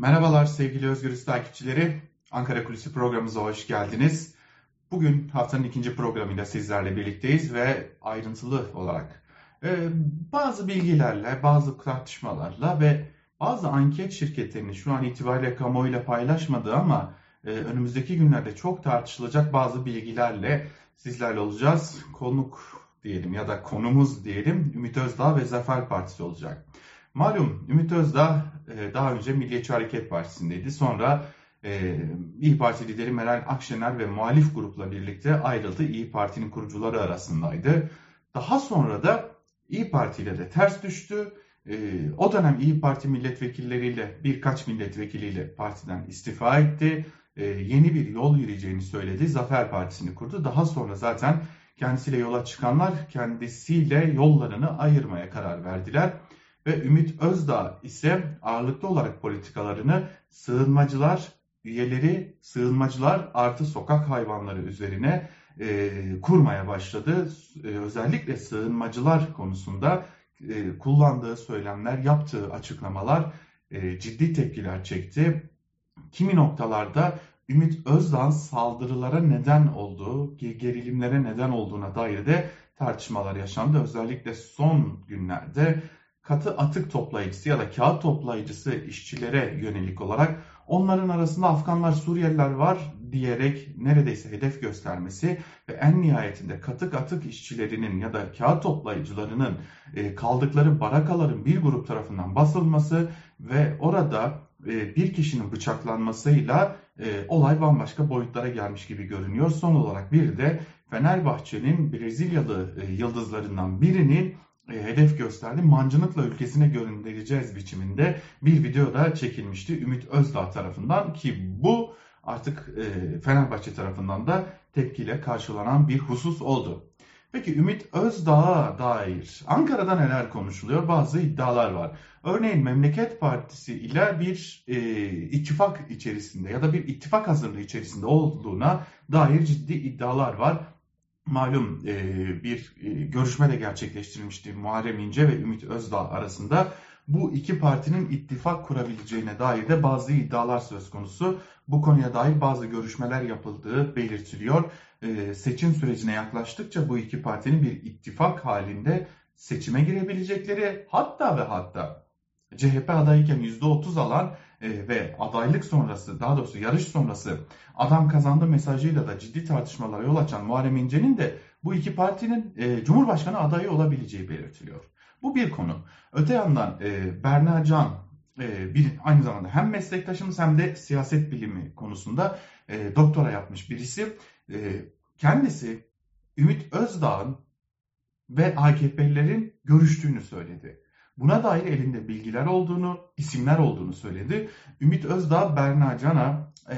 Merhabalar sevgili Özgürüz takipçileri. Ankara Kulisi programımıza hoş geldiniz. Bugün haftanın ikinci programıyla sizlerle birlikteyiz ve ayrıntılı olarak e, bazı bilgilerle, bazı tartışmalarla ve bazı anket şirketlerinin şu an itibariyle kamuoyuyla paylaşmadığı ama e, önümüzdeki günlerde çok tartışılacak bazı bilgilerle sizlerle olacağız. Konuk diyelim ya da konumuz diyelim Ümit Özdağ ve Zafer Partisi olacak. Malum Ümit Özdağ e, daha önce Milliyetçi Hareket Partisi'ndeydi. Sonra e, İyi Parti lideri Meral Akşener ve muhalif grupla birlikte ayrıldı. İyi Parti'nin kurucuları arasındaydı. Daha sonra da İyi Parti ile de ters düştü. E, o dönem İyi Parti milletvekilleriyle birkaç milletvekiliyle partiden istifa etti. Yeni bir yol yürüyeceğini söyledi. Zafer Partisi'ni kurdu. Daha sonra zaten kendisiyle yola çıkanlar kendisiyle yollarını ayırmaya karar verdiler ve Ümit Özdağ ise ağırlıklı olarak politikalarını sığınmacılar üyeleri, sığınmacılar artı sokak hayvanları üzerine e, kurmaya başladı. E, özellikle sığınmacılar konusunda e, kullandığı söylemler, yaptığı açıklamalar e, ciddi tepkiler çekti. Kimi noktalarda Ümit Özdağ'ın saldırılara neden olduğu, gerilimlere neden olduğuna dair de tartışmalar yaşandı. Özellikle son günlerde katı atık toplayıcısı ya da kağıt toplayıcısı işçilere yönelik olarak onların arasında Afganlar, Suriyeliler var diyerek neredeyse hedef göstermesi ve en nihayetinde katık atık işçilerinin ya da kağıt toplayıcılarının e, kaldıkları barakaların bir grup tarafından basılması ve orada e, bir kişinin bıçaklanmasıyla e, olay bambaşka boyutlara gelmiş gibi görünüyor. Son olarak bir de Fenerbahçe'nin Brezilyalı yıldızlarından birinin hedef gösterdi. Mancınıkla ülkesine göndereceğiz biçiminde bir video da çekilmişti Ümit Özdağ tarafından ki bu artık e, Fenerbahçe tarafından da tepkiyle karşılanan bir husus oldu. Peki Ümit Özdağ'a dair Ankara'da neler konuşuluyor? Bazı iddialar var. Örneğin Memleket Partisi ile bir e, ittifak içerisinde ya da bir ittifak hazırlığı içerisinde olduğuna dair ciddi iddialar var malum e, bir e, görüşme de gerçekleştirilmişti Muharrem İnce ve Ümit Özdağ arasında. Bu iki partinin ittifak kurabileceğine dair de bazı iddialar söz konusu. Bu konuya dair bazı görüşmeler yapıldığı belirtiliyor. E, seçim sürecine yaklaştıkça bu iki partinin bir ittifak halinde seçime girebilecekleri hatta ve hatta CHP adayken %30 alan e, ve adaylık sonrası daha doğrusu yarış sonrası adam kazandı mesajıyla da ciddi tartışmalara yol açan Muharrem İnce'nin de bu iki partinin e, Cumhurbaşkanı adayı olabileceği belirtiliyor. Bu bir konu. Öte yandan e, Berna Can e, bir aynı zamanda hem meslektaşımız hem de siyaset bilimi konusunda e, doktora yapmış birisi. E, kendisi Ümit Özdağ'ın ve AKP'lilerin görüştüğünü söyledi. Buna dair elinde bilgiler olduğunu, isimler olduğunu söyledi. Ümit Özdağ, Berna Can'a e,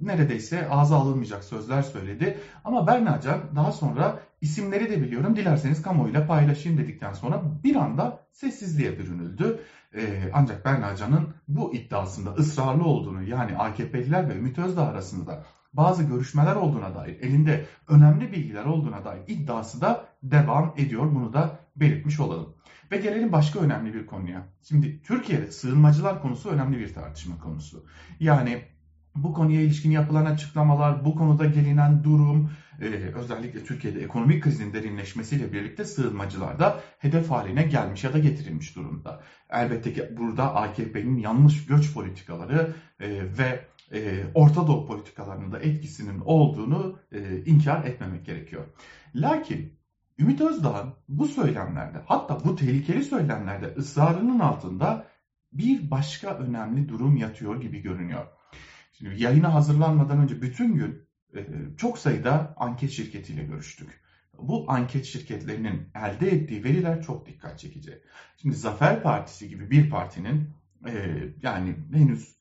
neredeyse ağza alınmayacak sözler söyledi. Ama Berna Can daha sonra isimleri de biliyorum dilerseniz kamuoyuyla paylaşayım dedikten sonra bir anda sessizliğe bürünüldü. E, ancak Berna Can'ın bu iddiasında ısrarlı olduğunu yani AKP'liler ve Ümit Özdağ arasında bazı görüşmeler olduğuna dair, elinde önemli bilgiler olduğuna dair iddiası da devam ediyor. Bunu da belirtmiş olalım. Ve gelelim başka önemli bir konuya. Şimdi Türkiye'de sığınmacılar konusu önemli bir tartışma konusu. Yani bu konuya ilişkin yapılan açıklamalar, bu konuda gelinen durum, e, özellikle Türkiye'de ekonomik krizin derinleşmesiyle birlikte sığınmacılar da hedef haline gelmiş ya da getirilmiş durumda. Elbette ki burada AKP'nin yanlış göç politikaları e, ve e, Orta Doğu politikalarının da etkisinin olduğunu e, inkar etmemek gerekiyor. Lakin Ümit Özdağ'ın bu söylemlerde hatta bu tehlikeli söylemlerde ısrarının altında bir başka önemli durum yatıyor gibi görünüyor. Şimdi yayına hazırlanmadan önce bütün gün e, çok sayıda anket şirketiyle görüştük. Bu anket şirketlerinin elde ettiği veriler çok dikkat çekici. Şimdi Zafer Partisi gibi bir partinin e, yani henüz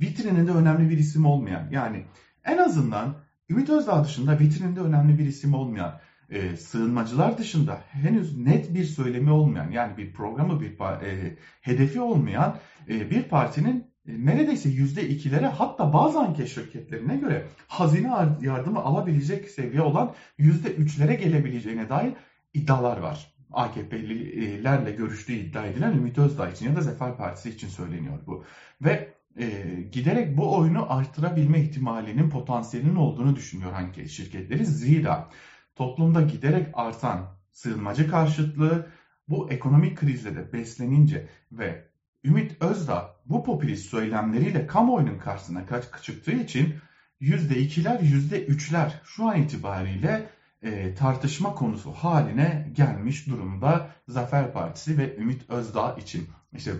vitrininde önemli bir isim olmayan yani en azından Ümit Özdağ dışında vitrininde önemli bir isim olmayan e, sığınmacılar dışında henüz net bir söylemi olmayan yani bir programı bir e, hedefi olmayan e, bir partinin e, neredeyse yüzde ikilere hatta bazı anket şirketlerine göre hazine yardımı alabilecek seviye olan yüzde üçlere gelebileceğine dair iddialar var. AKP'lilerle görüştüğü iddia edilen Ümit Özdağ için ya da Zafer Partisi için söyleniyor bu. Ve e, giderek bu oyunu arttırabilme ihtimalinin potansiyelinin olduğunu düşünüyor hangi şirketleri. Zira toplumda giderek artan sığınmacı karşıtlığı bu ekonomik krizle de beslenince ve Ümit Özdağ bu popülist söylemleriyle kamuoyunun karşısına çıktığı için %2'ler %3'ler şu an itibariyle e, tartışma konusu haline gelmiş durumda Zafer Partisi ve Ümit Özdağ için. İşte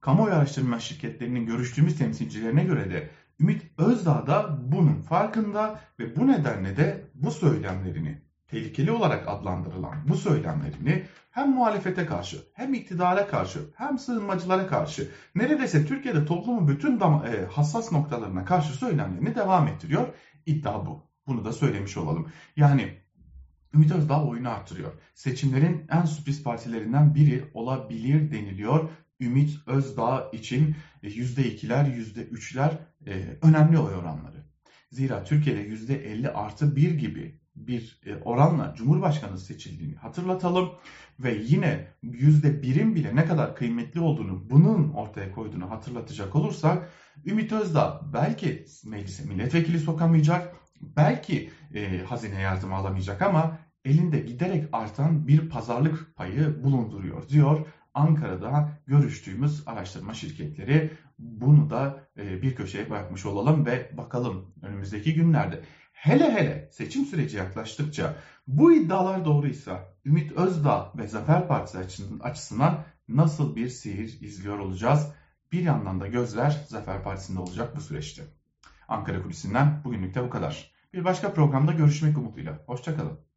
kamuoyu araştırma şirketlerinin görüştüğümüz temsilcilerine göre de Ümit Özdağ da bunun farkında ve bu nedenle de bu söylemlerini tehlikeli olarak adlandırılan bu söylemlerini hem muhalefete karşı hem iktidara karşı hem sığınmacılara karşı neredeyse Türkiye'de toplumun bütün e, hassas noktalarına karşı söylemlerini devam ettiriyor. İddia bu. Bunu da söylemiş olalım. Yani Ümit Özdağ oyunu arttırıyor. Seçimlerin en sürpriz partilerinden biri olabilir deniliyor. Ümit Özdağ için %2'ler, %3'ler e, önemli oy oranları. Zira Türkiye'de %50 artı 1 gibi bir e, oranla Cumhurbaşkanı seçildiğini hatırlatalım ve yine %1'in bile ne kadar kıymetli olduğunu bunun ortaya koyduğunu hatırlatacak olursak Ümit Özdağ belki meclise milletvekili sokamayacak, belki e, hazine yardımı alamayacak ama elinde giderek artan bir pazarlık payı bulunduruyor diyor. Ankara'da görüştüğümüz araştırma şirketleri bunu da e, bir köşeye bırakmış olalım ve bakalım önümüzdeki günlerde hele hele seçim süreci yaklaştıkça bu iddialar doğruysa Ümit Özdağ ve Zafer Partisi açısından nasıl bir seyir izliyor olacağız? Bir yandan da gözler Zafer Partisi'nde olacak bu süreçte. Ankara Kulisi'nden bugünlük de bu kadar. Bir başka programda görüşmek umuduyla. Hoşçakalın.